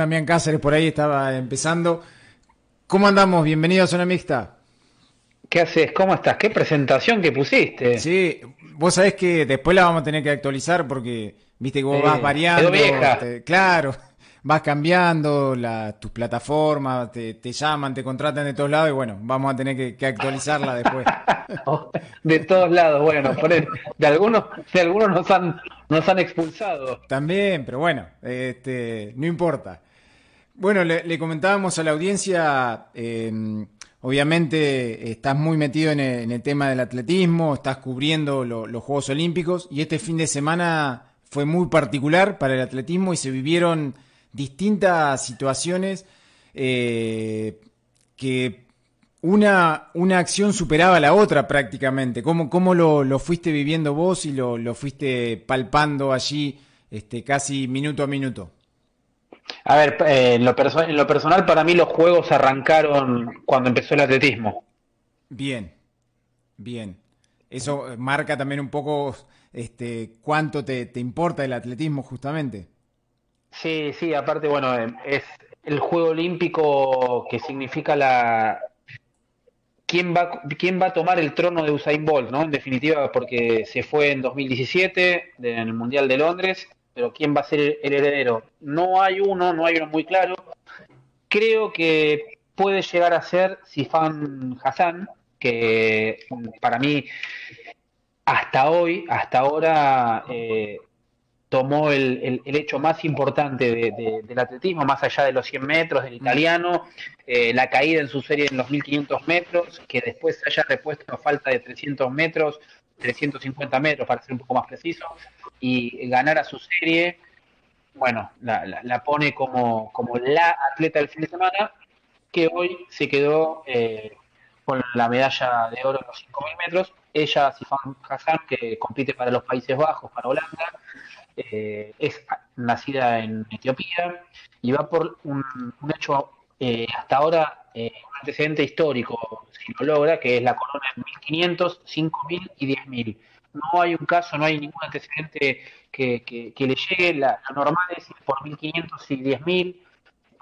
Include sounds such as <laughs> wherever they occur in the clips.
Damián Cáceres por ahí estaba empezando. ¿Cómo andamos? Bienvenido a Zona Mixta. ¿Qué haces? ¿Cómo estás? ¿Qué presentación que pusiste? Sí, vos sabés que después la vamos a tener que actualizar porque viste que vos vas variando. vieja. te- claro, <laughs> vas cambiando la, tus plataformas, te, te llaman, te contratan de todos lados y bueno, vamos a tener que, que actualizarla después. <laughs> De todos lados, bueno, por el- de algunos, de algunos nos han, nos han expulsado. También, pero bueno, este, no importa. Bueno, le, le comentábamos a la audiencia, eh, obviamente estás muy metido en el, en el tema del atletismo, estás cubriendo lo- los Juegos Olímpicos y este fin de semana fue muy particular para el atletismo y se vivieron distintas situaciones eh, que una, una acción superaba a la otra prácticamente. ¿Cómo, cómo lo, lo fuiste viviendo vos y lo, lo fuiste palpando allí este, casi minuto a minuto? A ver, eh, en, lo en lo personal, para mí los juegos arrancaron cuando empezó el atletismo. Bien, bien. Eso eh, marca también un poco este, cuánto te, te importa el atletismo justamente. Sí, sí, aparte, bueno, eh, es el Juego Olímpico que significa la... ¿Quién va, quién va a tomar el trono de Usain Bolt, ¿no? En definitiva, porque se fue en 2017 de- en el Mundial de Londres, pero ¿quién va a ser el, heredero? No hay uno, no hay uno muy claro. Creo que puede llegar a ser Sifan Hassan, que mm, para mí hasta hoy, hasta ahora, eh, tomó el, el- hecho más importante de- de- del atletismo, más allá de los 100 metros del italiano, eh, la caída en su serie en los 1500 metros, que después haya repuesto a falta de 300 metros, 350 metros para ser un poco más preciso, y ganar a su serie, bueno, la, la- la pone como, como la atleta del fin de semana, que hoy se quedó eh, con la medalla de oro en los 5000 metros. Ella, Sifan Hassan, que compite para los Países Bajos, para Holanda, eh, es nacida en Etiopía y va por un, un hecho eh, hasta ahora eh, un antecedente histórico, si lo logra, que es la corona en 1500, 5000 y 10000. No hay un caso, no hay ningún antecedente que, que- que le llegue. La, lo normal es por 1500 y 10000,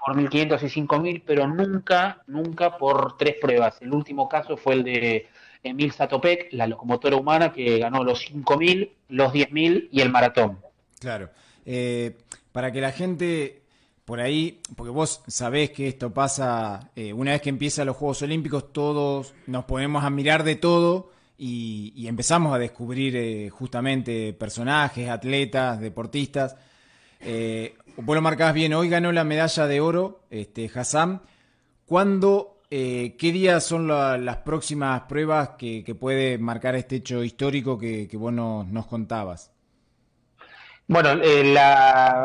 por 1500 y 5000, pero nunca, nunca por tres pruebas. El último caso fue el de Emil Satopek, la locomotora humana, que ganó los 5000, los 10000 y el maratón. Claro. Eh, para que la gente por ahí, porque vos sabés que esto pasa, eh, una vez que empiezan los Juegos Olímpicos, todos nos ponemos a mirar de todo y, empezamos a descubrir eh, justamente personajes, atletas, deportistas. Eh, vos lo marcabas bien, hoy ganó la medalla de oro este, Hassan. ¿Cuándo, eh, qué días son la- las próximas pruebas que, puede marcar este hecho histórico que, vos nos, contabas? Bueno, la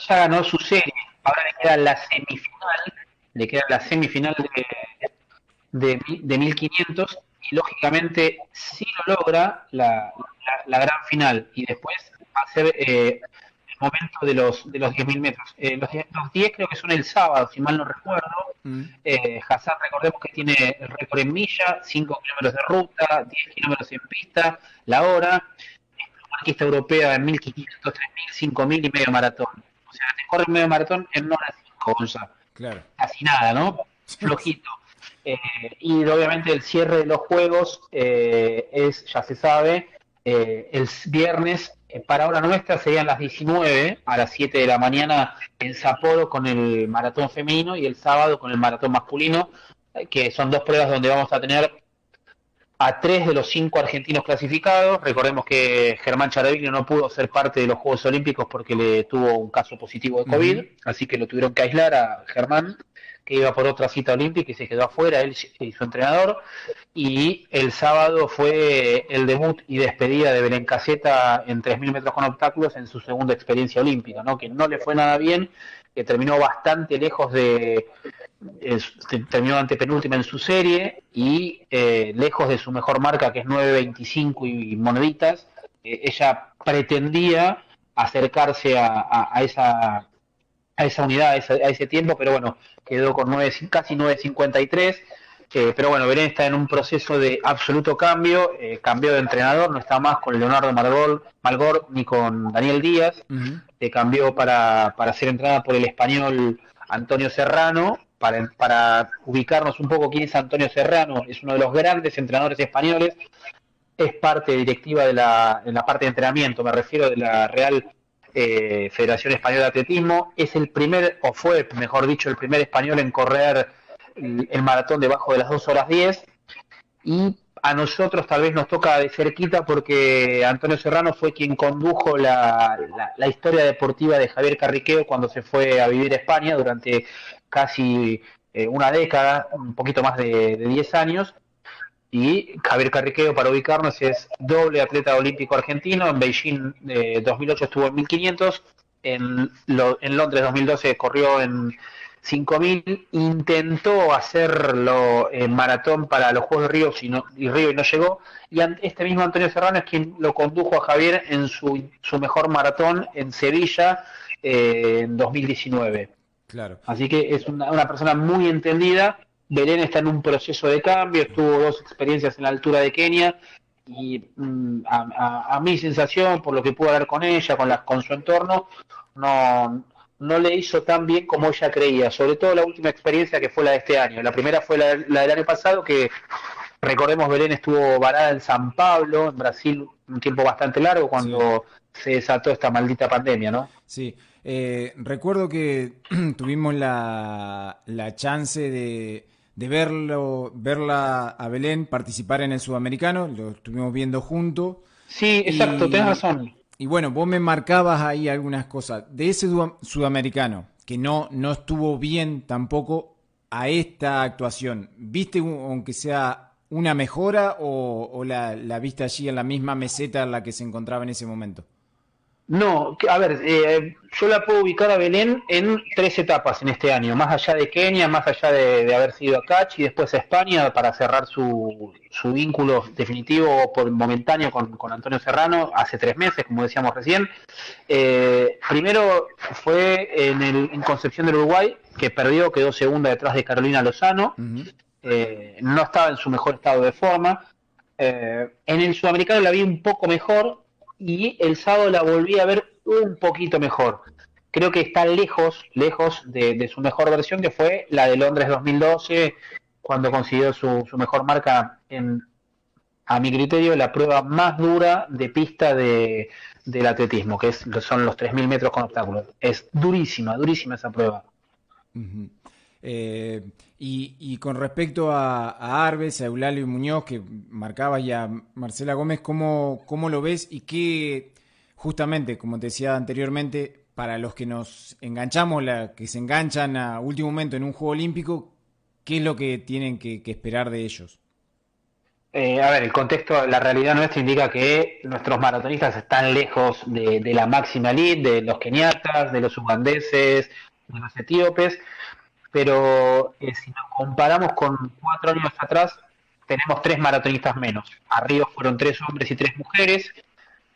ella ganó su serie, ahora le queda la semifinal, le queda la semifinal de, de, de 1500 y lógicamente si lo logra la, la- la gran final y después va a ser eh, el momento de los de los 10.000 metros. Eh, los, 10 los 10 creo que son el sábado, si mal no recuerdo. Mm. Eh, Hassan, recordemos que tiene el récord en milla, 5 kilómetros de ruta, 10 kilómetros en pista, la hora marquista europea en 1500, 3000, 5000 y medio maratón. O sea, te corre medio maratón en una hora 5, Gonza. Claro. Casi nada, ¿no? Flojito. Eh, y obviamente el cierre de los juegos eh, es, ya se sabe, eh, el viernes, eh, para hora nuestra serían las 19 a las 7 de la mañana en Sapporo con el maratón femenino y el sábado con el maratón masculino, eh, que son dos pruebas donde vamos a tener a tres de los cinco argentinos clasificados. Recordemos que Germán Charaviglio no pudo ser parte de los Juegos Olímpicos porque le tuvo un caso positivo de COVID, así que lo tuvieron que aislar a Germán, que iba por otra cita olímpica y se quedó afuera, él y su entrenador. Y el sábado fue el debut y despedida de Belén Caseta en 3.000 metros con obstáculos en su segunda experiencia olímpica, ¿no? que no le fue nada bien, que terminó bastante lejos de, es- terminó antepenúltima en su serie y eh, lejos de su mejor marca que es 9.25 y moneditas, eh, ella pretendía acercarse a, a- a esa a esa unidad, a ese, a ese tiempo, pero bueno, quedó con 9, casi 9.53. Eh, pero bueno, Belén está en un proceso de absoluto cambio, eh, cambió de entrenador, no está más con Leonardo Malgor, Malgor ni con Daniel Díaz, uh cambió para, para ser entrenada por el español Antonio Serrano, para, para ubicarnos un poco quién es Antonio Serrano, es uno de los grandes entrenadores españoles, es parte directiva de la, en la parte de entrenamiento, me refiero de la Real eh, Federación Española de Atletismo, es el primer, o fue, mejor dicho, el primer español en correr el, maratón debajo de las 2 horas 10 y a nosotros tal vez nos toca de cerquita porque Antonio Serrano fue quien condujo la, la, historia deportiva de Javier Carriqueo cuando se fue a vivir a España durante casi eh, una década, un poquito más de, de 10 años. Y Javier Carriqueo, para ubicarnos, es doble atleta olímpico argentino. En Beijing eh, 2008 estuvo en 1500. En, en Londres 2012 corrió en 5000 intentó hacerlo en maratón para los Juegos de Río y, no, y Río y no llegó y este mismo Antonio Serrano es quien lo condujo a Javier en su, su mejor maratón en Sevilla eh, en 2019 claro así que es una, una, persona muy entendida Belén está en un proceso de cambio tuvo dos experiencias en la altura de Kenia y mm, a, a, mi sensación por lo que pude hablar con ella con, la, con su entorno no no le hizo tan bien como ella creía, sobre todo la última experiencia que fue la de este año. La primera fue la, del año pasado, que recordemos Belén estuvo varada en San Pablo, en Brasil, un tiempo bastante largo cuando se desató esta maldita pandemia, ¿no? Sí, eh, recuerdo que <clears throat> tuvimos la, la chance de, de verlo, verla a Belén participar en el sudamericano, lo estuvimos viendo juntos. Sí, exacto, tenés razón. Y bueno, vos me marcabas ahí algunas cosas. De ese sudamericano, que no, no estuvo bien tampoco a esta actuación, ¿viste aunque sea una mejora o, o la, la, viste allí en la misma meseta en la que se encontraba en ese momento? No, a ver, eh, yo la puedo ubicar a Belén en tres etapas en este año, más allá de Kenia, más allá de, haber sido a Catch y después a España para cerrar su, su vínculo definitivo por momentáneo con, Antonio Serrano hace tres meses, como decíamos recién. Eh, primero fue en, el, en Concepción del Uruguay, que perdió, quedó segunda detrás de Carolina Lozano, eh, no estaba en su mejor estado de forma. en el sudamericano la vi un poco mejor, y el sábado la volví a ver un poquito mejor. Creo que está lejos, lejos de, su mejor versión, que fue la de Londres 2012, cuando consiguió su, mejor marca en, a mi criterio, la prueba más dura de pista de, del atletismo, que son los 3.000 metros con obstáculos. Es durísima, durísima esa prueba. Eh, y, con respecto a, a, Arbes, a Eulalio Muñoz, que marcaba ya Marcela Gómez, ¿cómo, ¿cómo lo ves? Y qué, justamente, como te decía anteriormente, para los que nos enganchamos, la, que se enganchan a último momento en un Juego Olímpico, ¿qué es lo que tienen que, esperar de ellos? Eh, a ver, el contexto, la realidad nuestra indica que nuestros maratonistas están lejos de, de la máxima elite, de los keniatas, de los ugandeses, de los etíopes pero eh, si nos comparamos con cuatro años atrás, tenemos tres maratonistas menos. Arriba fueron tres hombres y tres mujeres.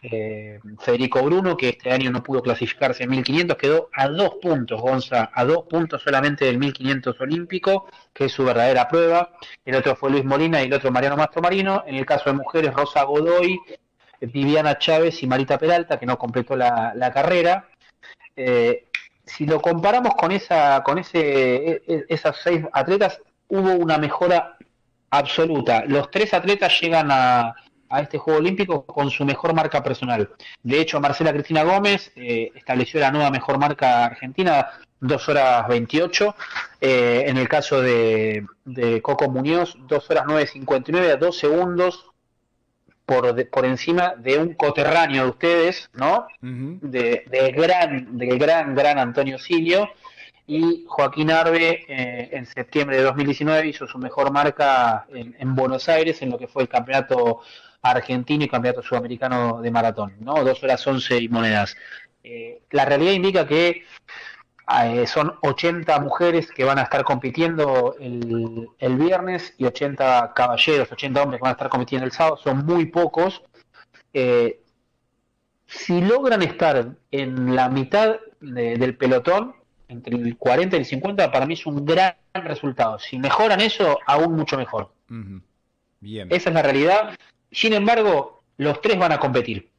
Eh, Federico Bruno, que este año no pudo clasificarse en 1500, quedó a dos puntos, Gonza, a dos puntos solamente del 1500 olímpico, que es su verdadera prueba. El otro fue Luis Molina y el otro Mariano Mastromarino. En el caso de mujeres, Rosa Godoy, Viviana Chávez y Marita Peralta, que no completó la, carrera. Eh, si lo comparamos con esa, con ese, e, e, esas seis atletas, hubo una mejora absoluta. Los tres atletas llegan a, este Juego Olímpico con su mejor marca personal. De hecho, Marcela Cristina Gómez eh, estableció la nueva mejor marca argentina, 2 horas 28. Eh, en el caso de, de Coco Muñoz, 2 horas 9.59 a 2 segundos por, encima de un coterráneo de ustedes, ¿no? de, gran, del gran, gran Antonio Silio. Y Joaquín Arbe eh, en septiembre de 2019 hizo su mejor marca en, Buenos Aires en lo que fue el campeonato argentino y campeonato sudamericano de maratón, ¿no? Dos horas once y monedas. Eh, la realidad indica que eh, son 80 mujeres que van a estar compitiendo el, el, viernes y 80 caballeros, 80 hombres que van a estar compitiendo el sábado, son muy pocos. Eh, si logran estar en la mitad del pelotón, entre el 40 y el 50, para mí es un gran resultado. Si mejoran eso, aún mucho mejor. Bien. Esa es la realidad. Sin embargo, los tres van a competir.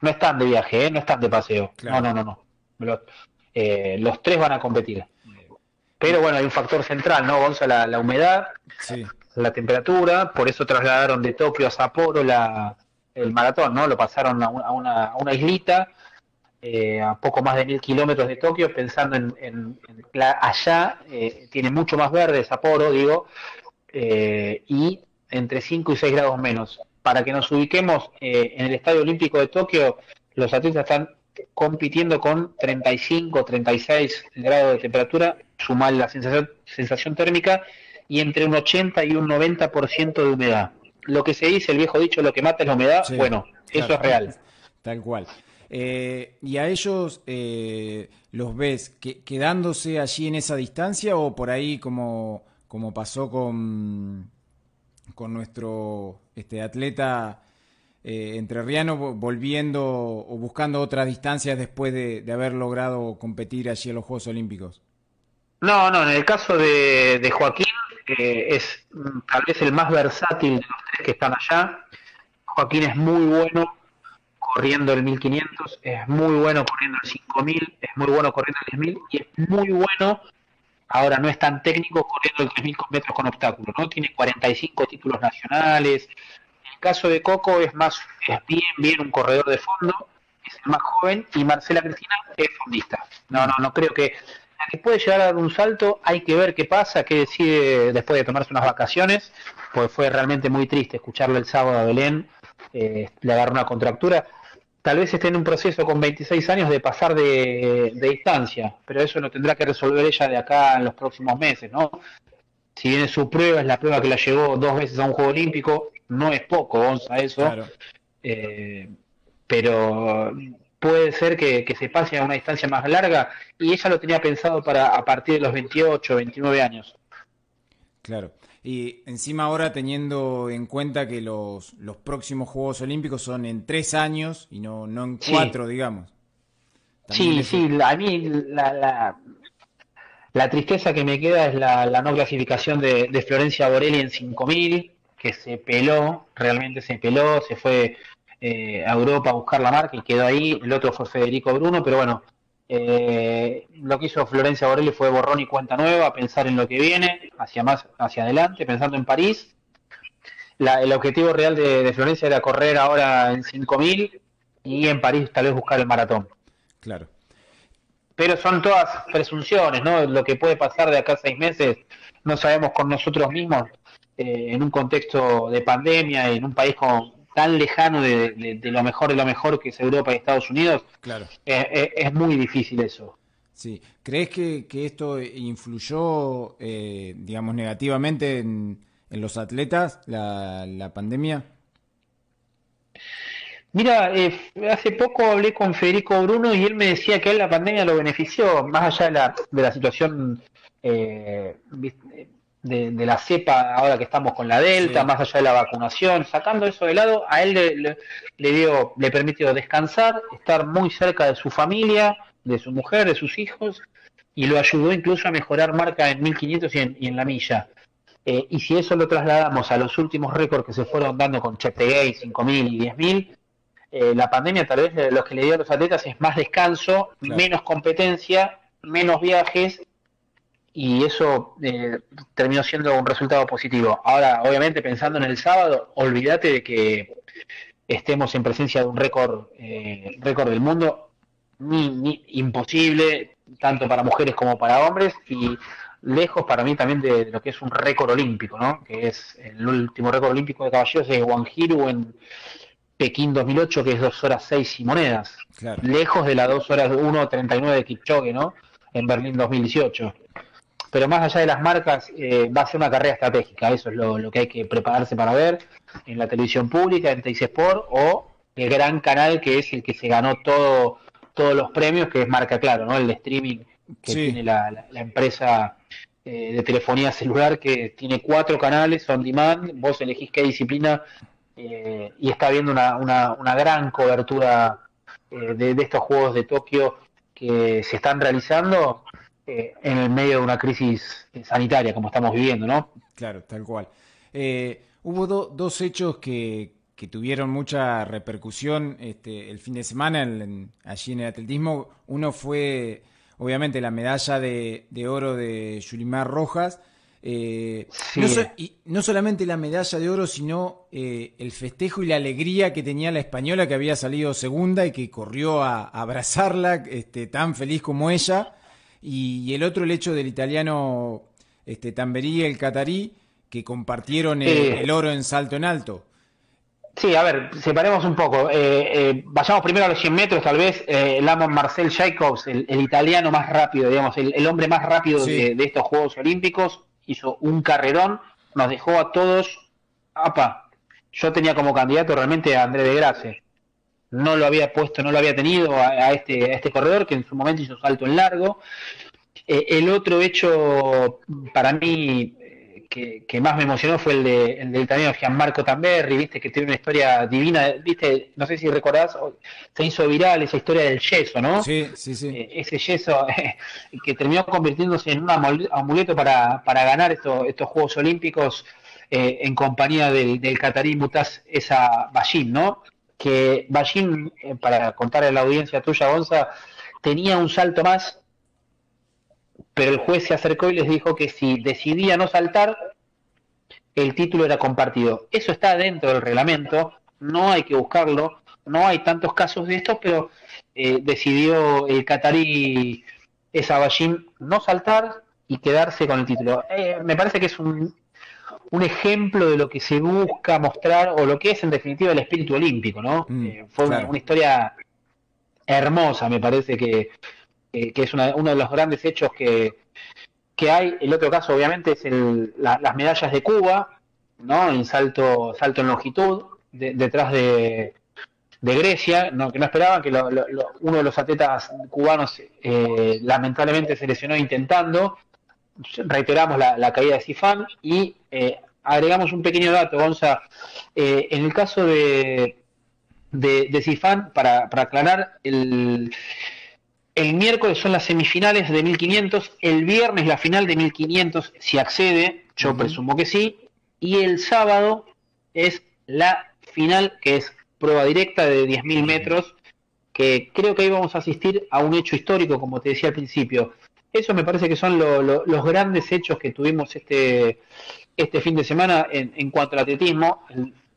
No están de viaje, ¿eh? no están de paseo. No, no, no, no. Los, eh, los, tres van a competir. Pero bueno, hay un factor central, ¿no, Gonza? La, humedad, la temperatura. Por eso trasladaron de Tokio a Sapporo la, el maratón, ¿no? Lo pasaron a una, a una islita eh, a poco más de mil kilómetros de Tokio, pensando en, allá, eh, tiene mucho más verde Sapporo, digo, eh, y entre 5 y 6 grados menos. Para que nos ubiquemos en el Estadio Olímpico de Tokio, los atletas están compitiendo con 35, 36 grados de temperatura, sumar la sensación, sensación térmica, y entre un 80 y un 90% de humedad. Lo que se dice, el viejo dicho, lo que mata es la humedad, bueno, eso es real. Tal cual. Eh, ¿Y a ellos eh, los ves quedándose allí en esa distancia o por ahí como, como pasó con, con nuestro este, atleta eh, entrerriano volviendo o buscando otras distancias después de, haber logrado competir allí en los Juegos Olímpicos? No, no, en el caso de, de Joaquín es mm, tal vez el más versátil de los tres que están allá. Joaquín es muy bueno corriendo el 1500, es muy bueno corriendo el 5000, es muy bueno corriendo el 10000 y es muy bueno, ahora no es tan técnico corriendo el 3000 metros con obstáculos, ¿no? Tiene 45 títulos nacionales. Caso de Coco es más, es bien, bien un corredor de fondo, es el más joven y Marcela Cristina es fondista. No, no, no creo que la que puede llegar a dar un salto, hay que ver qué pasa, qué decide después de tomarse unas vacaciones, pues fue realmente muy triste escucharlo el sábado a Belén, eh, le agarró una contractura tal vez esté en un proceso con 26 años de pasar de, distancia, pero eso lo tendrá que resolver ella de acá en los próximos meses, ¿no? Si bien su prueba es la prueba que la llevó dos veces a un Juego Olímpico, no es poco, Gonza, eso. Eh, pero puede ser que, que, se pase a una distancia más larga y ella lo tenía pensado para a partir de los 28, 29 años. Claro. Y encima ahora teniendo en cuenta que los, los próximos Juegos Olímpicos son en tres años y no, no en cuatro, digamos. sí, sí, a mí la, la, tristeza que me queda es la, la no clasificación de, de, Florencia Borelli en 5000, que se peló, realmente se peló, se fue eh, a Europa a buscar la marca y quedó ahí. El otro fue Federico Bruno, pero bueno, eh, lo que hizo Florencia Borelli fue borrón y cuenta nueva, pensar en lo que viene, hacia más, hacia adelante, pensando en París. el objetivo real de, Florencia era correr ahora en 5000 y en París tal vez buscar el maratón. Claro. Pero son todas presunciones, ¿no? Lo que puede pasar de acá a seis meses, no sabemos con nosotros mismos, eh, en un contexto de pandemia, en un país con, tan lejano de, lo mejor de lo mejor que es Europa y Estados Unidos, claro. Eh, eh, es muy difícil eso. Sí. ¿Crees que, esto influyó, eh, digamos, negativamente en, los atletas, la, pandemia? Mira, hace poco hablé con Federico Bruno y él me decía que a él la pandemia lo benefició, más allá de la, de la situación de, la cepa ahora que estamos con la Delta, más allá de la vacunación, sacando eso de lado, a él le, le, dio, le permitió descansar, estar muy cerca de su familia, de su mujer, de sus hijos, y lo ayudó incluso a mejorar marca en 1500 y en, y en la milla. Eh, y si eso lo trasladamos a los últimos récords que se fueron dando con Cheptegei, 5000 y 10000, eh, la pandemia tal vez lo que le dio a los atletas es más descanso, menos competencia, menos viajes y eso eh, terminó siendo un resultado positivo. Ahora, obviamente, pensando en el sábado, olvídate de que estemos en presencia de un récord eh, récord del mundo, ni, imposible, tanto para mujeres como para hombres, y lejos para mí también de, lo que es un récord olímpico, ¿no? que es el último récord olímpico de caballeros de Wanjiru en Pekín 2008, que es 2 horas 6 y monedas, lejos de las 2 horas 1.39 de Kipchoge, ¿no? en Berlín 2018 pero más allá de las marcas, eh, va a ser una carrera estratégica. Eso es lo, que hay que prepararse para ver en la televisión pública, en Teis Sport o el gran canal que es el que se ganó todo, todos los premios, que es Marca Claro, ¿no? El de streaming que tiene la, empresa eh, de telefonía celular que tiene cuatro canales on demand. Vos elegís qué disciplina eh, y está viendo una, una, una gran cobertura de, de estos Juegos de Tokio que se están realizando eh, en el medio de una crisis sanitaria como estamos viviendo, ¿no? Claro, tal cual. Eh, hubo dos hechos que, que, tuvieron mucha repercusión este, el fin de semana allí en el atletismo. Uno fue, obviamente, la medalla de, de oro de Yulimar Rojas eh, no, y no solamente la medalla de oro, sino eh, el festejo y la alegría que tenía la española que había salido segunda y que corrió a, abrazarla este, tan feliz como ella. Y, el otro, el hecho del italiano este, Tamberí y el catarí, que compartieron el, oro en salto en alto. Sí, a ver, separemos un poco. Eh, vayamos primero a los 100 metros, tal vez. el amo Marcel Jacobs, el, italiano más rápido, digamos, el, hombre más rápido de, estos Juegos Olímpicos, hizo un carrerón, nos dejó a todos, apa, yo tenía como candidato realmente a André de Grace. No lo había puesto, no lo había tenido a, este, a este corredor que en su momento hizo salto en largo. Eh, el otro hecho para mí que, más me emocionó fue el, de, el del italiano Gianmarco Tamberri, viste, que tiene una historia divina, viste, no sé si recordás, se hizo viral esa historia del yeso, ¿no? Sí, sí, sí. Eh, ese yeso <laughs> que terminó convirtiéndose en un amuleto para, para ganar estos, estos Juegos Olímpicos eh, en compañía del, del catarí Mutaz esa Bashim, ¿no? Que Bashim, eh, para contarle a la audiencia tuya, Gonza, tenía un salto más pero el juez se acercó y les dijo que si decidía no saltar, el título era compartido. Eso está dentro del reglamento, no hay que buscarlo, no hay tantos casos de esto, pero eh, decidió el catarí Esabashim no saltar y quedarse con el título. Eh, me parece que es un, un ejemplo de lo que se busca mostrar o lo que es en definitiva el espíritu olímpico, ¿no? Mm, eh, fue una, historia hermosa, me parece que que es uno de los grandes hechos que, hay. El otro caso, obviamente, es el, las medallas de Cuba, ¿no? En salto, salto en longitud, detrás de, de Grecia, ¿no? que no esperaban, que uno de los atletas cubanos eh, lamentablemente se lesionó intentando. Reiteramos la, caída de Sifán y eh, agregamos un pequeño dato, Gonza. Eh, en el caso de, de, de Sifán, para, para aclarar, el el miércoles son las semifinales de 1500, el viernes la final de 1500 si accede, yo presumo que sí, y el sábado es la final que es prueba directa de 10.000 metros, que creo que ahí vamos a asistir a un hecho histórico, como te decía al principio. Eso me parece que son los grandes hechos que tuvimos este, este fin de semana en, cuanto al atletismo.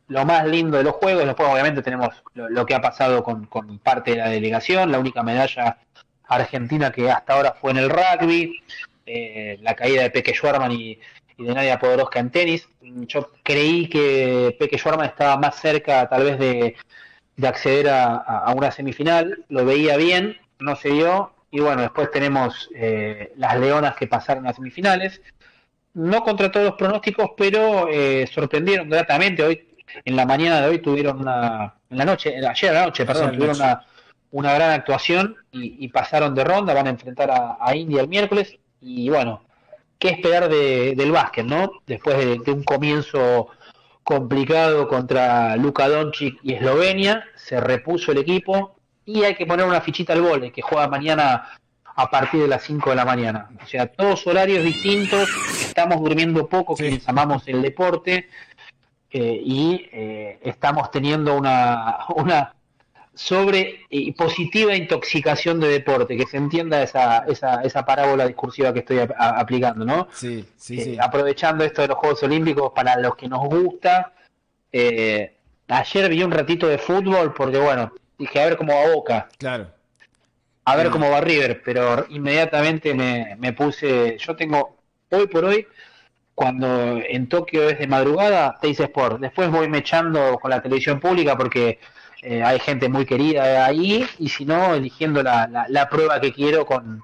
lo más lindo de los juegos, después obviamente tenemos lo, que ha pasado con, con, parte de la delegación, la única medalla Argentina que hasta ahora fue en el rugby, eh, la caída de Peque Schwarman y, de Nadia Podoroska en tenis. Yo creí que Peque Schwarman estaba más cerca tal vez de, acceder a, una semifinal, lo veía bien, no se dio, y bueno, después tenemos eh, las Leonas que pasaron a semifinales, no contra todos los pronósticos, pero eh, sorprendieron gratamente, hoy en la mañana de hoy tuvieron una, en la noche, ayer a la noche, perdón, tuvieron una una gran actuación y, pasaron de ronda, van a enfrentar a, India el miércoles. Y bueno, ¿qué esperar del básquet, no? Después de, un comienzo complicado contra Luka Doncic y Eslovenia, se repuso el equipo y hay que poner una fichita al vole que juega mañana a partir de las 5 de la mañana. O sea, todos horarios distintos, estamos durmiendo poco, que amamos el deporte, eh, y eh, estamos teniendo una, una sobre eh, positiva intoxicación de deporte, que se entienda esa, esa, esa parábola discursiva que estoy aplicando, ¿no? Sí, sí, eh, sí. Aprovechando esto de los Juegos Olímpicos para los que nos gusta. Eh, ayer vi un ratito de fútbol porque, bueno, dije a ver cómo va Boca. Claro. A ver cómo va River, pero inmediatamente me, me puse. Yo tengo, hoy por hoy, cuando en Tokio es de madrugada, Teis Sport. Después voy me echando con la televisión pública porque eh, hay gente muy querida ahí, y si no, eligiendo la, la, prueba que quiero con,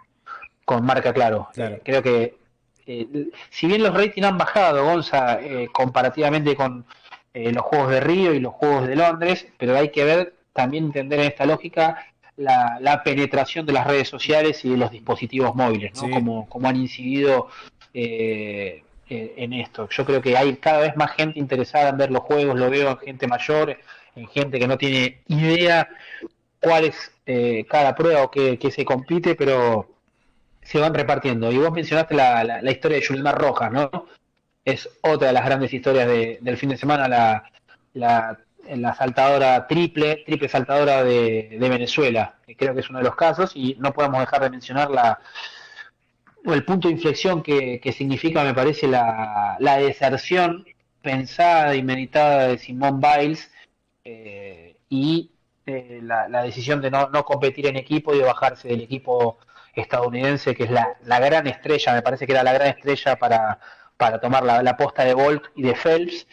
con marca claro. Eh, creo que, eh, si bien los ratings han bajado, Gonza, comparativamente con los Juegos de Río y los Juegos de Londres, pero hay que ver, también entender en esta lógica, la, la penetración de las redes sociales y de los dispositivos móviles, ¿no? Como, como han incidido en esto. Yo creo que hay cada vez más gente interesada en ver los juegos, lo veo en gente mayor, en gente que no tiene idea cuál es eh, cada prueba o qué, se compite, pero se van repartiendo. Y vos mencionaste la, la, historia de Yulimar Rojas, ¿no? Es otra de las grandes historias del fin de semana, la, la, la saltadora triple, triple saltadora de, de Venezuela. Creo que es uno de los casos y no podemos dejar de mencionar la, el punto de inflexión que, significa, me parece, la, deserción pensada y meditada de Simone Biles eh, y eh, la, decisión de no, competir en equipo y de bajarse del equipo estadounidense, que es la, gran estrella, me parece que era la gran estrella para, para tomar la, posta de Bolt y de Phelps.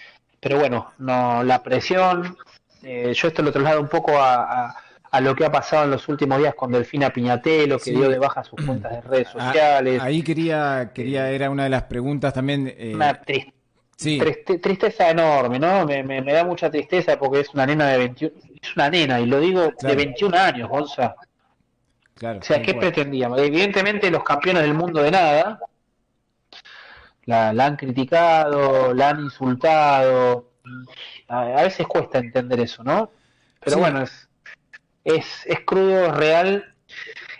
Pero bueno, no la presión, eh, yo esto lo traslado un poco a a lo que ha pasado en los últimos días con Delfina Piñatelo, que dio de baja sus cuentas de redes ah, sociales. Ahí quería, quería, era una de las preguntas también. Eh, una tristeza enorme, ¿no? Me, me, da mucha tristeza porque es una nena de 21, es una nena, y lo digo de 21 años, Gonza. Claro, o sea, ¿qué pretendíamos? Evidentemente los campeones del mundo de nada la, han criticado, la han insultado. A, veces cuesta entender eso, ¿no? Pero bueno, es, es, es crudo, es real,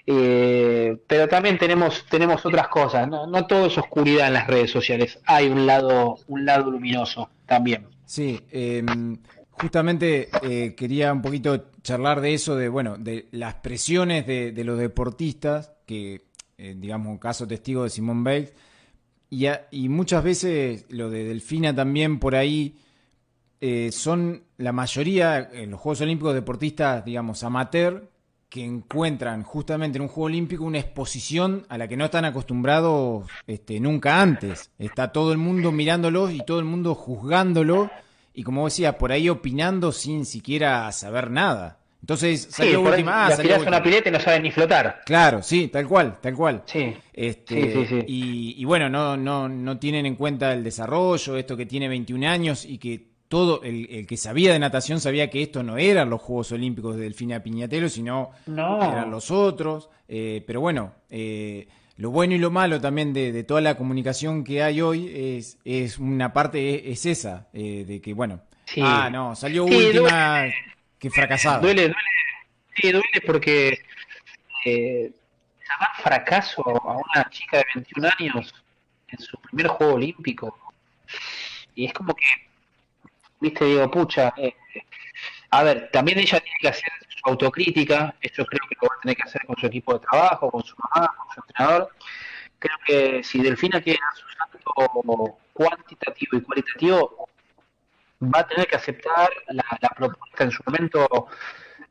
eh, pero también tenemos, tenemos otras cosas, ¿no? no todo es oscuridad en las redes sociales, hay un lado, un lado luminoso también. Sí, em, justamente eh, quería un poquito charlar de eso, de bueno, de las presiones de, los deportistas, que eh, digamos un caso testigo de Simón Bales, y, y muchas veces lo de Delfina también por ahí eh, son la mayoría en los Juegos Olímpicos deportistas, digamos, amateur, que encuentran justamente en un Juego Olímpico una exposición a la que no están acostumbrados este, nunca antes. Está todo el mundo mirándolos y todo el mundo juzgándolo y como decía, por ahí opinando sin siquiera saber nada. Entonces salió sí, última. Ah, una pileta y no saben ni flotar. Claro, sí, tal cual, tal cual. Sí. Este, y, y, bueno, no, no, no tienen en cuenta el desarrollo, esto que tiene 21 años y que todo el, que sabía de natación sabía que esto no eran los Juegos Olímpicos de Delfina Piñatelo, sino eran los otros. Eh, pero bueno, eh, lo bueno y lo malo también de, toda la comunicación que hay hoy es, es una parte es, esa, eh, de que bueno, ah, no, salió última, que fracasado. Duele, duele, sí, duele porque llamar fracaso a una chica de 21 años en su primer Juego Olímpico, y es como que viste, digo, pucha, eh, a ver, también ella tiene que hacer su autocrítica, eso creo que lo va a tener que hacer con su equipo de trabajo, con su mamá, con su entrenador. Creo que si Delfina quiere dar su salto cuantitativo y cualitativo, va a tener que aceptar la, propuesta en su momento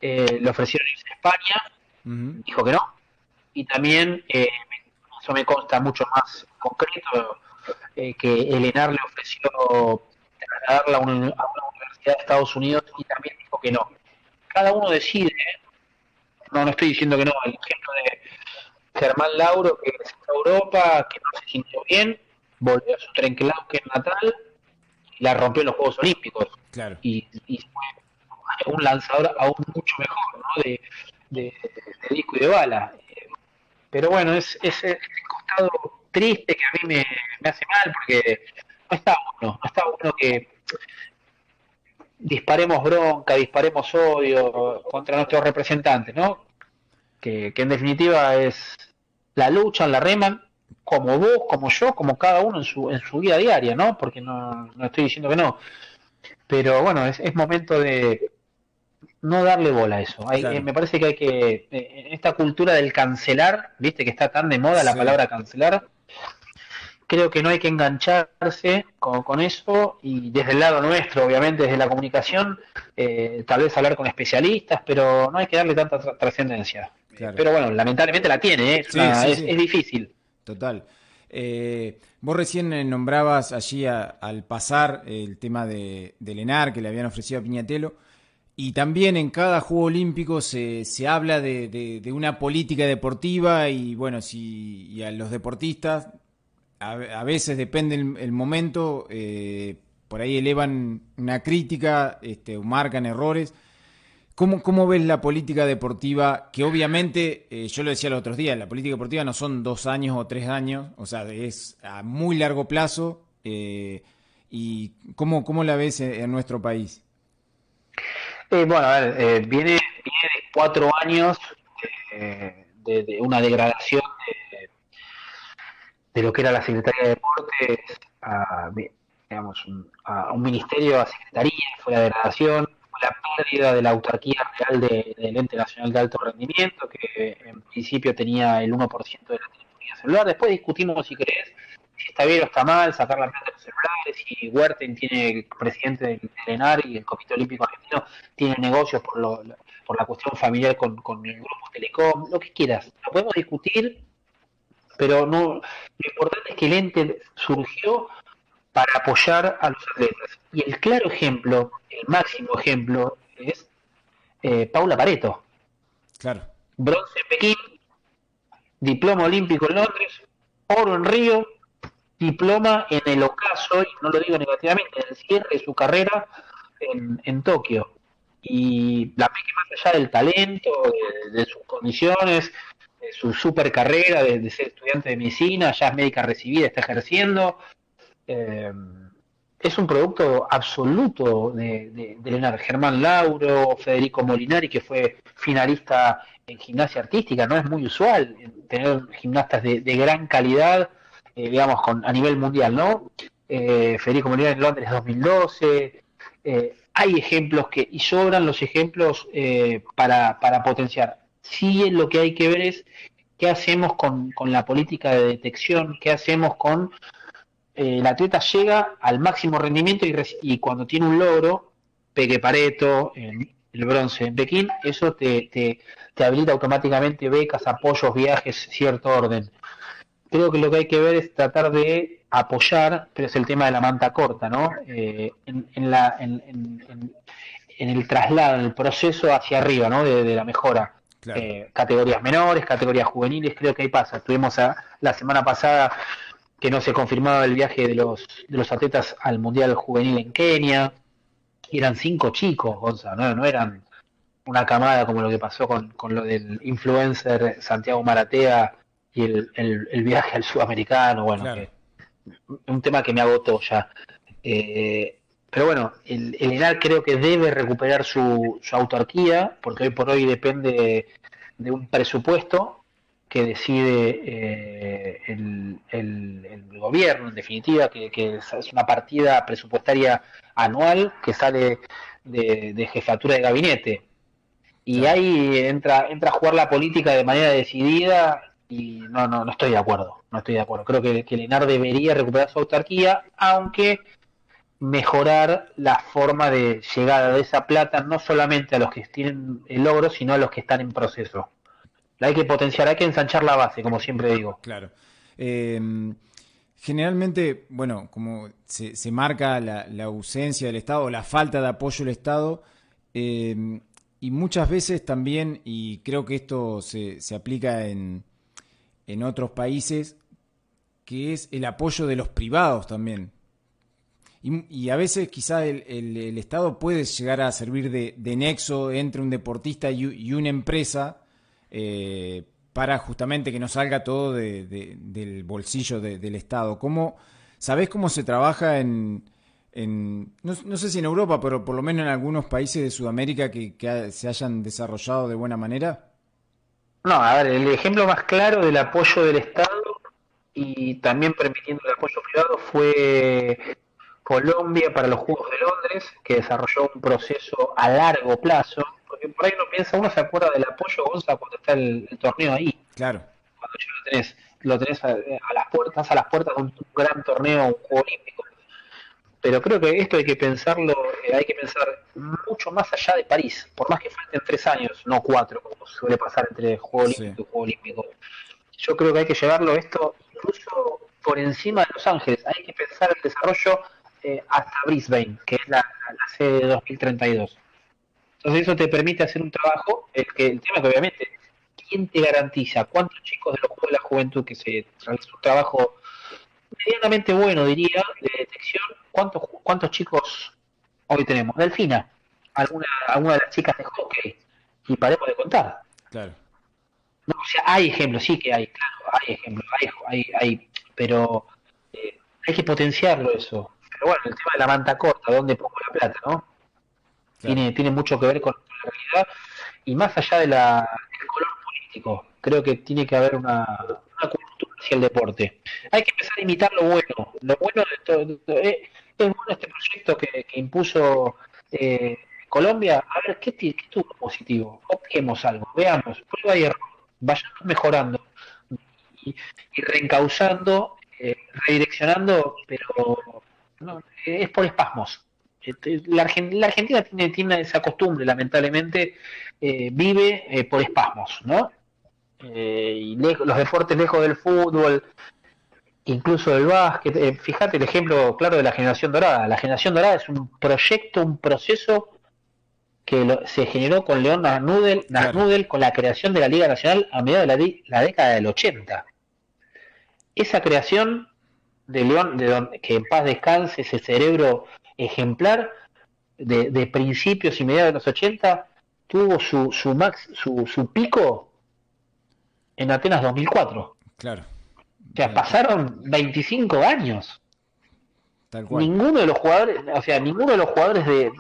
eh, le ofrecieron irse a España, dijo que no, y también eh, eso me consta mucho más concreto eh, que Elenar le ofreció trasladarla a una, universidad de Estados Unidos y también dijo que no. Cada uno decide, no, no estoy diciendo que no, el ejemplo de Germán Lauro que es en Europa, que no se sintió bien, volvió a su tren que natal y la rompió en los Juegos Olímpicos. Claro. Y, fue un lanzador aún mucho mejor, ¿no? De, de, disco y de bala. Pero bueno, es, ese costado triste que a mí me, me hace mal porque no está bueno, no está bueno que disparemos bronca, disparemos odio contra nuestros representantes, ¿no? Que, en definitiva es la lucha, la reman, como vos, como yo, como cada uno en su, en su vida diaria, ¿no? Porque no, no estoy diciendo que no. Pero bueno, es, es momento de no darle bola a eso. Eh, me parece que hay que, eh, en esta cultura del cancelar, viste que está tan de moda la palabra cancelar, creo que no hay que engancharse con, eso y desde el lado nuestro, obviamente desde la comunicación, eh, tal vez hablar con especialistas, pero no hay que darle tanta trascendencia. Pero bueno, lamentablemente la tiene, ¿eh? es, difícil. Total. Eh, vos recién nombrabas allí al pasar el tema de, de, Lenar que le habían ofrecido a Piñatelo. Y también en cada Juego Olímpico se, se habla de, de, una política deportiva y bueno, si y a los deportistas a, veces depende el, momento, eh, por ahí elevan una crítica este, o marcan errores. ¿Cómo, ¿Cómo, ves la política deportiva? Que obviamente, eh, yo lo decía los otros días, la política deportiva no son dos años o tres años, o sea, es a muy largo plazo. Eh, ¿Y cómo, cómo la ves en, nuestro país? bueno, a ver, viene, viene, de cuatro años de, de una degradación de de lo que era la Secretaría de Deportes a, digamos, a un ministerio, a secretaría, fue la degradación, la pérdida de la autarquía real del ente nacional de alto rendimiento, que en principio tenía el 1% de la telefonía celular. Después discutimos, si querés, si está bien o está mal sacar la plata de los celulares, si Huerten tiene presidente del ENAR y el Comité Olímpico Argentino tiene negocios por, lo, por la cuestión familiar con, con el grupo Telecom, lo que quieras. Lo podemos discutir pero no, lo importante es que el ente surgió para apoyar a los atletas. Y el claro ejemplo, el máximo ejemplo, es eh, Paula Pareto. Claro. Bronce en Pekín, diploma olímpico en Londres, oro en Río, diploma en el ocaso, y no lo digo negativamente, en el cierre de su carrera en, en Tokio. Y la Peque más allá del talento, de sus condiciones, su super carrera de, ser estudiante de medicina, ya es médica recibida, está ejerciendo. Eh, es un producto absoluto de, de, Germán Lauro, Federico Molinari, que fue finalista en gimnasia artística. No es muy usual tener gimnastas de, gran calidad, eh, digamos, con, a nivel mundial, ¿no? Eh, Federico Molinari en Londres 2012. hay ejemplos que, y sobran los ejemplos para, para potenciar sí lo que hay que ver es qué hacemos con, la política de detección, qué hacemos con eh, el atleta llega al máximo rendimiento y, cuando tiene un logro, Peque Pareto, el, bronce en Pekín, eso te, te, habilita automáticamente becas, apoyos, viajes, cierto orden. Creo que lo que hay que ver es tratar de apoyar, pero es el tema de la manta corta, ¿no? Eh, en, la, en, el traslado, en el proceso hacia arriba, ¿no? de la mejora eh, categorías menores, categorías juveniles, creo que ahí pasa. Tuvimos la semana pasada que no se confirmaba el viaje de los, de los atletas al Mundial Juvenil en Kenia. eran cinco chicos, Gonzalo, ¿no? eran una camada como lo que pasó con, con lo del influencer Santiago Maratea y el, el, viaje al sudamericano. Bueno, un tema que me agotó ya. Eh, pero bueno, el, el ENAR creo que debe recuperar su, su autarquía, porque hoy por hoy depende de un presupuesto que decide eh, el, el, gobierno, en definitiva, que, es una partida presupuestaria anual que sale de, jefatura de gabinete. Y ahí entra, entra a jugar la política de manera decidida y no, no, no estoy de acuerdo. No estoy de acuerdo. Creo que, que el ENAR debería recuperar su autarquía, aunque mejorar la forma de llegada de esa plata no solamente a los que tienen el logro, sino a los que están en proceso. La hay que potenciar, hay que ensanchar la base, como siempre digo. <laughs> Claro. Em, generalmente, bueno, como se, marca la, ausencia del Estado, la falta de apoyo del Estado, em, y muchas veces también, y creo que esto se, aplica en, en otros países, que es el apoyo de los privados también. Y, a veces quizá el, Estado puede llegar a servir de, nexo entre un deportista y, una empresa eh, para justamente que no salga todo del bolsillo del Estado. ¿Cómo, ¿Sabés cómo se trabaja en, no, sé si en Europa, pero por lo menos en algunos países de Sudamérica que, que se hayan desarrollado de buena manera? No, a ver, el ejemplo más claro del apoyo del Estado y también permitiendo el apoyo privado fue Colombia para los Juegos de Londres, que desarrolló un proceso a largo plazo, porque por ahí uno piensa, uno se acuerda del apoyo Gonza cuando está el, torneo ahí. Claro. Cuando ya lo tenés, lo tenés a, las puertas, a las puertas de un, gran torneo, un juego olímpico. Pero creo que esto hay que pensarlo, eh, hay que pensar mucho más allá de París, por más que falten tres años, no cuatro, como suele pasar entre Juego Olímpico y Juego Olímpico. Yo creo que hay que llevarlo esto incluso por encima de Los Ángeles. Hay que pensar el desarrollo eh, hasta Brisbane, que es la, sede de 2032. Entonces eso te permite hacer un trabajo, el, que, el tema que obviamente, ¿quién te garantiza cuántos chicos de los Juegos de la Juventud que se realiza un trabajo medianamente bueno, diría, de detección, cuántos, cuántos chicos hoy tenemos? Delfina, alguna, alguna de las chicas de hockey, y paremos de contar. Claro. No, o sea, hay ejemplos, sí que hay, claro, hay ejemplos, hay, hay, hay pero eh, hay que potenciarlo eso. Pero bueno, el tema de la manta corta, ¿dónde pongo la plata, no? Tiene, tiene mucho que ver con la realidad y más allá de la, del color político, creo que tiene que haber una, cultura hacia el deporte. Hay que empezar a imitar lo bueno. Lo bueno de todo, eh, es bueno este proyecto que, impuso eh, Colombia. A ver, ¿qué, ¿qué, tuvo positivo? Optemos algo, veamos, prueba y error, vayamos mejorando y, reencauzando, eh, redireccionando, pero no, es por espasmos. Este, la, Argentina tiene, tiene esa costumbre, lamentablemente, eh, vive eh, por espasmos, ¿no? Eh, y los deportes lejos del fútbol, incluso del básquet. fíjate el ejemplo claro de la generación dorada. La generación dorada es un proyecto, un proceso que se generó con León Nasnudel, con la creación de la Liga Nacional a mediados de la, década del 80. Esa creación de León, de que en paz descanse ese cerebro ejemplar de, principios y mediados de los 80 tuvo su, su, max, su, su pico en Atenas 2004. Claro. O sea, pasaron 25 años. Ninguno de los jugadores, o sea, ninguno de los jugadores de,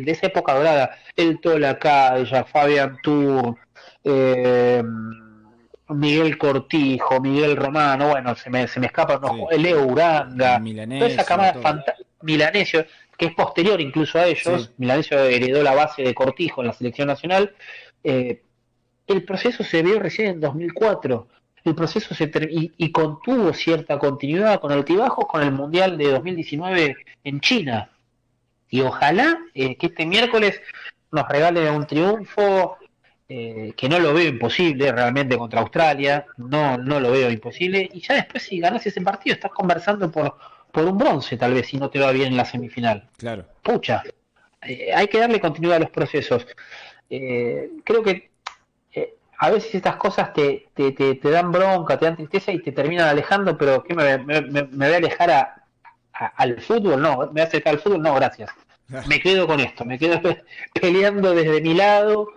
de, esa época dorada, el Tola Calla, Fabián Tour, eh, Miguel Cortijo, Miguel Romano, bueno, se me, se me escapa, no, Leo Uranga, toda esa camada fantástica Milanesio, que es posterior incluso a ellos, Milanesio heredó la base de Cortijo en la selección nacional, eh, el proceso se vio recién en 2004. El proceso se y, y, contuvo cierta continuidad con altibajos con el Mundial de 2019 en China. Y ojalá eh, que este miércoles nos regale un triunfo eh, que no lo veo imposible realmente contra Australia, no, no lo veo imposible. Y ya después si ganas ese partido estás conversando por por un bronce, tal vez, si no te va bien en la semifinal. Claro. Pucha, eh, hay que darle continuidad a los procesos. Eh, creo que eh, a veces estas cosas te, te, te, dan bronca, te dan tristeza y te terminan alejando, pero ¿qué me, me, me, voy a alejar a, al fútbol? No, me voy a acercar al fútbol, no, gracias. Me quedo con esto, me quedo <laughs> peleando desde mi lado,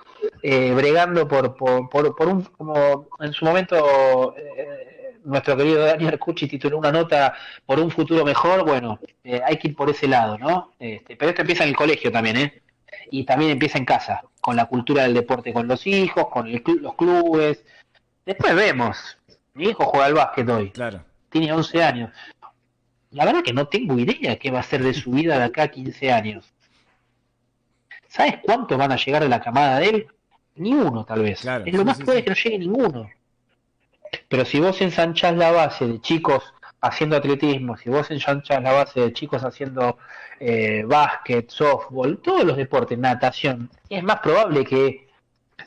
bregando por, por, por, por, un, como en su momento nuestro querido Daniel Cucci tituló una nota por un futuro mejor, bueno, eh, hay que ir por ese lado, ¿no? Este, pero esto empieza en el colegio también, ¿eh? Y también empieza en casa, con la cultura del deporte con los hijos, con los clubes. Después vemos. Mi hijo juega al básquet hoy. Claro. Tiene 11 años. La verdad que no tengo idea qué va a ser de su vida de acá a 15 años. ¿Sabes cuántos van a llegar de la camada de él? Ni uno, tal vez. es lo más probable que no llegue ninguno. Pero si vos ensanchás la base de chicos haciendo atletismo, si vos ensanchás la base de chicos haciendo eh, básquet, softball, todos los deportes, natación, es más probable que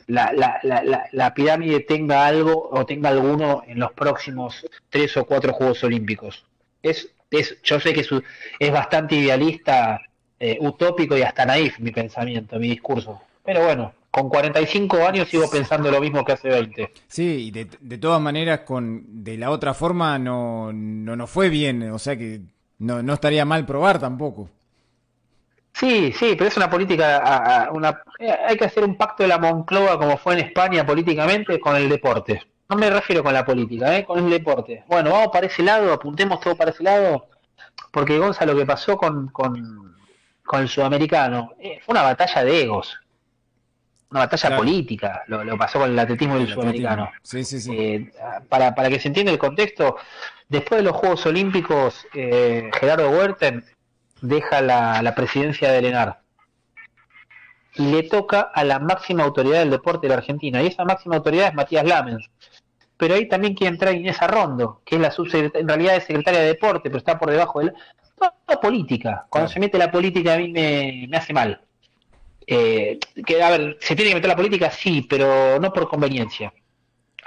la, la, la, la, pirámide tenga algo o tenga alguno en los próximos tres o cuatro Juegos Olímpicos. Es, es, yo sé que es, es bastante idealista, eh, utópico y hasta naif mi pensamiento, mi discurso. Pero bueno, con 45 años sigo pensando lo mismo que hace 20. Sí, y de, de todas maneras, con de la otra forma no, no nos fue bien, o sea que no, no estaría mal probar tampoco. Sí, sí, pero es una política, una, hay que hacer un pacto de la Moncloa como fue en España políticamente con el deporte. No me refiero con la política, ¿eh? con el deporte. Bueno, vamos para ese lado, apuntemos todo para ese lado, porque Gonzalo, lo que pasó con, con, con el sudamericano eh, fue una batalla de egos una batalla política, lo, pasó con el atletismo del sudamericano. Sí, sí, sí. Eh, para, para que se entienda el contexto, después de los Juegos Olímpicos, eh, Gerardo Huerten deja la, presidencia de ENAR y le toca a la máxima autoridad del deporte de la Argentina, y esa máxima autoridad es Matías Lamens. Pero ahí también quiere entrar Inés Arrondo, que es la subsecretaria, en realidad es secretaria de deporte, pero está por debajo de la... Toda política. Cuando se mete la política a mí me, me hace mal. Eh, que, a ver, ¿se tiene que meter la política? Sí, pero no por conveniencia.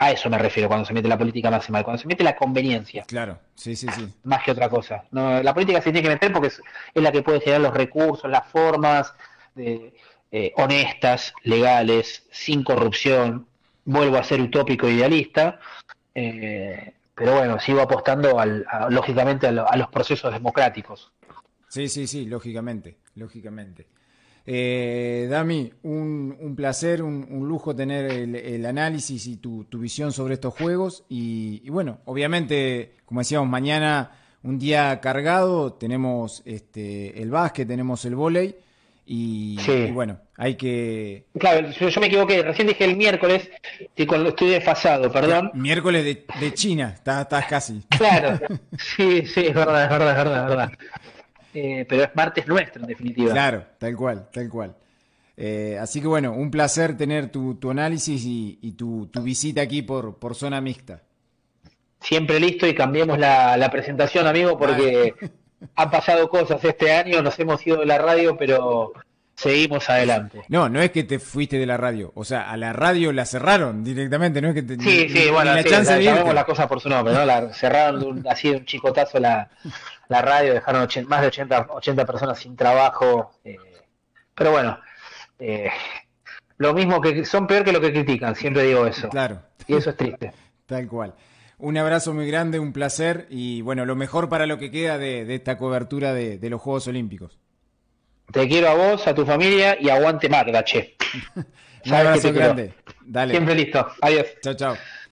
A eso me refiero cuando se mete la política más mal, cuando se mete la conveniencia. Claro, sí, sí, sí. Más que otra cosa. No, la política se tiene que meter porque es, la que puede generar los recursos, las formas de, eh, honestas, legales, sin corrupción. Vuelvo a ser utópico e idealista, eh, pero bueno, sigo apostando al, lógicamente a, a los procesos democráticos. Sí, sí, sí, lógicamente, lógicamente. Eh, Dami, un, placer, un, lujo tener el, análisis y tu, visión sobre estos juegos. Y, bueno, obviamente, como decíamos, mañana un día cargado, tenemos este, el básquet, tenemos el vóley. Y, bueno, hay que... Claro, yo, me equivoqué, recién dije el miércoles, estoy, con, estoy desfasado, perdón. Miércoles de, China, estás, casi. Claro, <laughs> sí, sí, es verdad, es verdad, es verdad, es verdad. Eh, pero es martes nuestro, en definitiva. Claro, tal cual, tal cual. Eh, así que bueno, un placer tener tu, tu análisis y, tu, tu, visita aquí por, por zona mixta. Siempre listo y cambiemos la, la presentación, amigo, porque han pasado cosas este año, nos hemos ido de la radio, pero seguimos adelante. No, no es que te fuiste de la radio, o sea, a la radio la cerraron directamente, no es que te... Sí, sí, bueno, la chance la, la cosa por su nombre, ¿no? La, cerraron así de un chicotazo la, <laughs> la radio, dejaron más de 80, 80 personas sin trabajo, eh, pero bueno, eh, lo mismo que son peor que lo que critican, siempre digo eso. Claro. Y eso es triste. <laughs> Tal cual. Un abrazo muy grande, un placer y bueno, lo mejor para lo que queda de, esta cobertura de, los Juegos Olímpicos. Te quiero a vos, a tu familia y aguante Magda, che. <laughs> un abrazo grande. Dale. Siempre listo. Adiós. Chao, chao.